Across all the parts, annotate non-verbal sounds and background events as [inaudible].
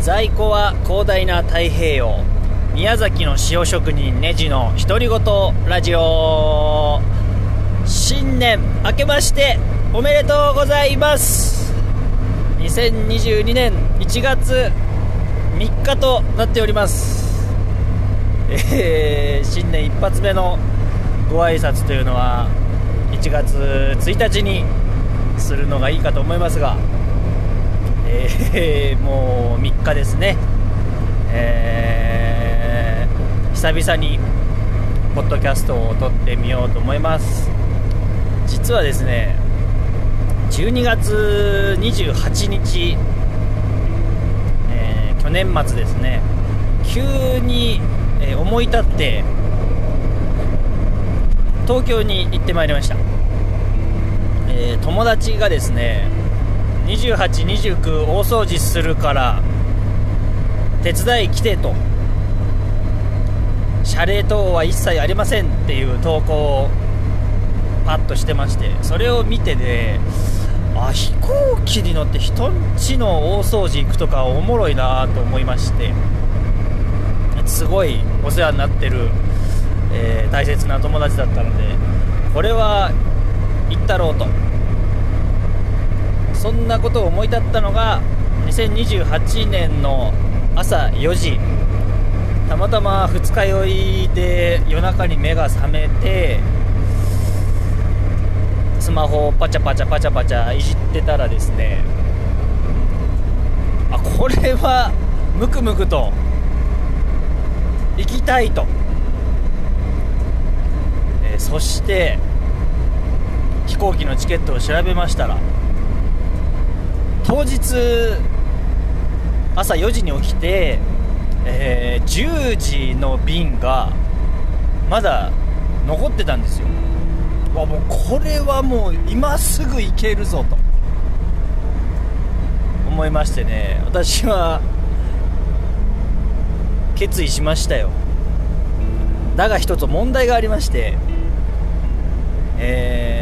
在庫は広大な太平洋。宮崎の塩職人ネジの独り言ラジオ。新年明けましておめでとうございます。2022年1月3日となっております。えー、新年一発目のご挨拶というのは1月1日にするのがいいかと思いますが。えー、もう3日ですね、えー、久々にポッドキャストを撮ってみようと思います。実はですね12月28日、えー、去年末ですね急に、え思い立って東京に行ってまいりました、え友達がですね28、29大掃除するから手伝い来てと。謝礼等は一切ありませんっていう投稿をパッとしてましてそれを見てであ飛行機に乗って人んちの大掃除行くとかおもろいなと思いましてすごいお世話になってる、えー、大切な友達だったのでこれは行ったろうと。そんなことを思い立ったのが2028年の朝4時。たまたま二日酔いで夜中に目が覚めてスマホをパチャパチャパチャパチャいじってたらですねあこれはムクムクと行きたいと、えー、そして飛行機のチケットを調べましたら当日朝4時に起きて、えー、10時の便がまだ残ってたんですよ。わもうこれはもう今すぐ行けるぞと。思いましてね。私は決意しましたよ。だが一つ問題がありましてえー、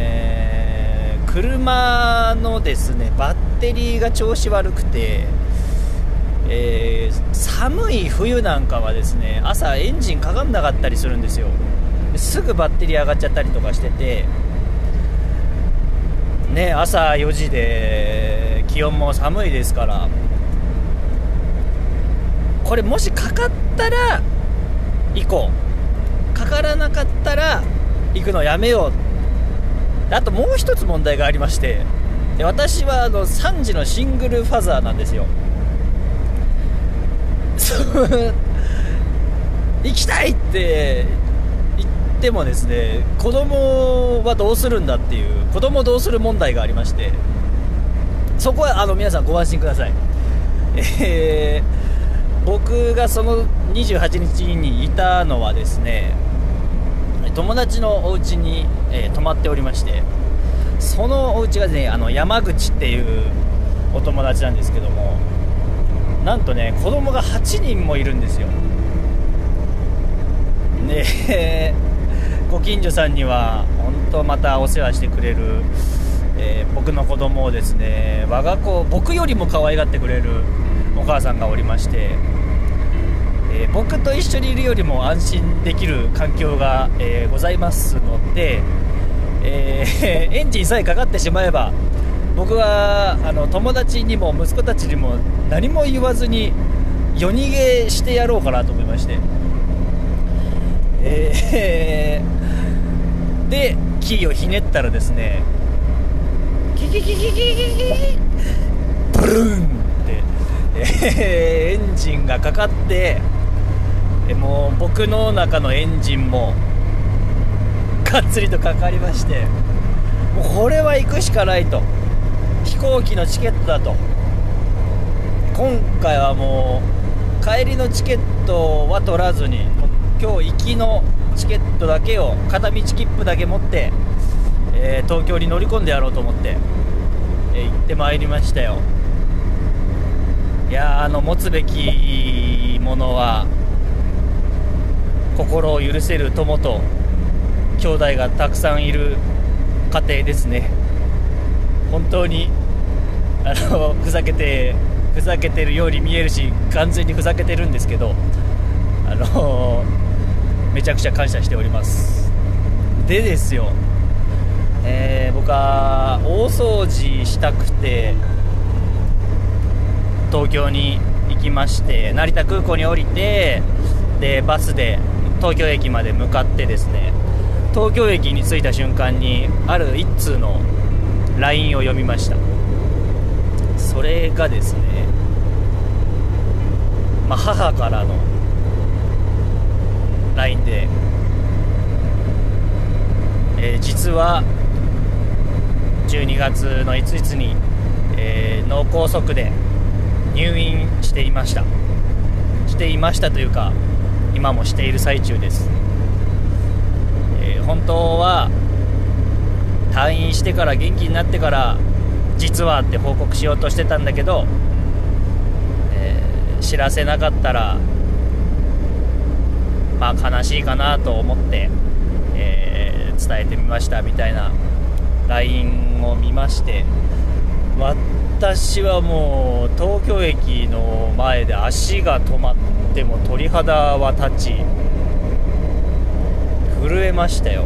車のですねバッテリーが調子悪くて、えー、寒い冬なんかはですね朝エンジンかかんなかったりするんですよ。すぐバッテリー上がっちゃったりとかしててね朝4時で気温も寒いですからこれもしかかったら行こう。かからなかったら行くのやめようあともう一つ問題がありましてで私はあの3時のシングルファザーなんですよ。[laughs] 行きたいって言ってもですね子供はどうするんだっていう子供どうする問題がありましてそこはあの皆さんご安心ください、えー、僕がその28日にいたのはですね友達のお家に、えー、泊まっておりましてそのお家がねあの山口っていうお友達なんですけどもなんとね子供が8人もいるんですよ。で [laughs] ご近所さんには本当またお世話してくれる、えー、僕の子供をですね我が子僕よりも可愛がってくれるお母さんがおりまして、えー、僕と一緒にいるよりも安心できる環境が、えー、ございますのでえー、[laughs] エンジンさえかかってしまえば僕はあの友達にも息子たちにも何も言わずに夜逃げしてやろうかなと思いまして、えー、[laughs] でキーをひねったらですねキキキキキキキブルーンって、えー、エンジンがかかってもう僕の中のエンジンもがっつりとかかりましてもうこれは行くしかないと。飛行機のチケットだと。今回はもう帰りのチケットは取らずに今日行きのチケットだけを片道切符だけ持って、えー、東京に乗り込んでやろうと思って、えー、行ってまいりましたよ。いやあの持つべきものは心を許せる友と兄弟がたくさんいる家庭ですね。本当にあのふざけてふざけてるように見えるし完全にふざけてるんですけどあの、めちゃくちゃ感謝しております。でですよ、えー、僕は大掃除したくて東京に行きまして成田空港に降りてでバスで東京駅まで向かってですね東京駅に着いた瞬間にある1通の LINE を読みました。それがですね、まあ、母からの LINE で、えー、実は12月のいついつに、えー、脳梗塞で入院していました。していましたというか今もしている最中です、えー、本当は退院してから元気になってから実はって報告しようとしてたんだけど、えー、知らせなかったらまあ悲しいかなと思って、えー、伝えてみましたみたいな。LINE を見まして私はもう東京駅の前で足が止まってても鳥肌は立ち震えましたよ。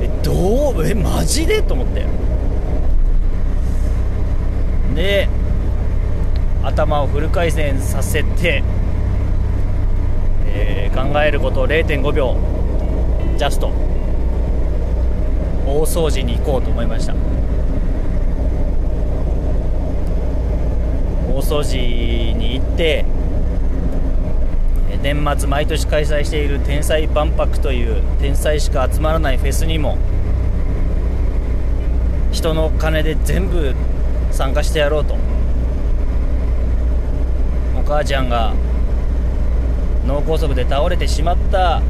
えどうえマジで？と思って。で頭をフル回転させて、えー、考えることを0.5秒ジャスト。大掃除に行こうと思いました。大掃除に行って年末毎年開催している天才万博という天才しか集まらないフェスにも人の金で全部参加してやろうと。お母ちゃんが脳梗塞で倒れてしまった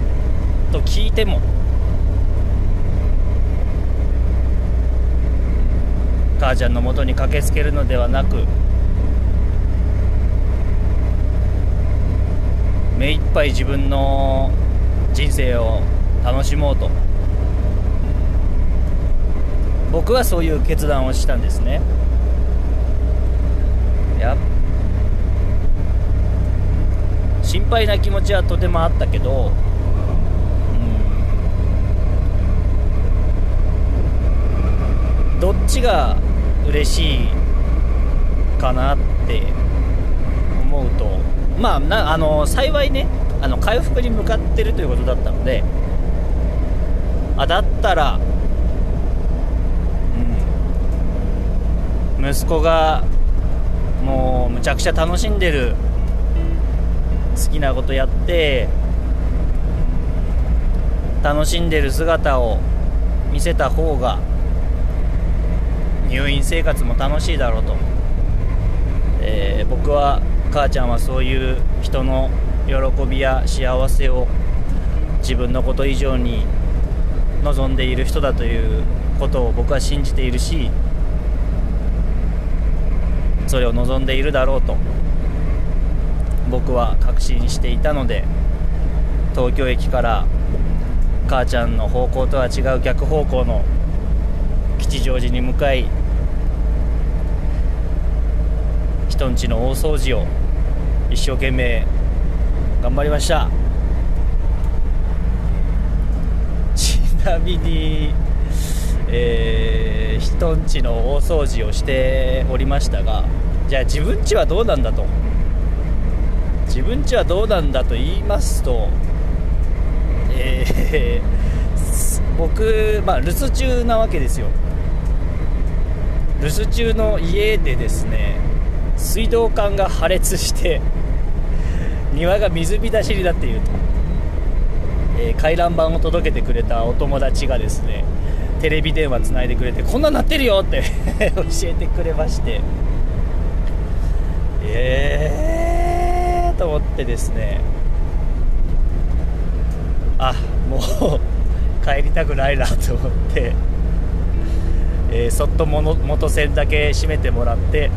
と聞いても母ちゃんのもとに駆けつけるのではなく目いっぱい自分の人生を楽しもうと。僕はそういう決断をしたんですね。や心配な気持ちはとてもあったけど、うん、どっちが嬉しいかなって思うとまあなあの幸いねあの回復に向かってるということだったのであだったら、うん、息子がもうむちゃくちゃ楽しんでる好きなことやって楽しんでる姿を見せた方が入院生活も楽しいだろうと、えー、僕は母ちゃんはそういう人の喜びや幸せを自分のこと以上に望んでいる人だということを僕は信じているしそれを望んでいるだろうと僕は確信していたので東京駅から母ちゃんの方向とは違う逆方向の吉祥寺に向かい人んちの大掃除を一生懸命頑張りました。ちなみに、えー、人んちの大掃除をしておりましたがじゃあ自分ちはどうなんだと。自分ちはどうなんだと言いますとえー、[laughs] 僕、まあ、留守中なわけですよ。留守中の家でですね水道管が破裂して庭が水浸しになっていると、えー、回覧板を届けてくれたお友達がですねテレビ電話つないでくれてこんなんなってるよって [laughs] 教えてくれまして。えーと思ってですね。あもう [laughs] 帰りたくないなと思って、えー、そっと元栓だけ閉めてもらって。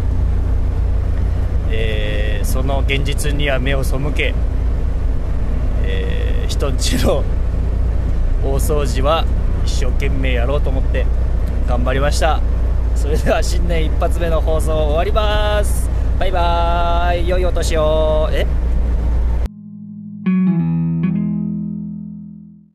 えー、その現実には目を背け、えー、人んちの大掃除は一生懸命やろうと思って頑張りました。それでは新年一発目の放送終わります。バイバーイ。良いお年を。え？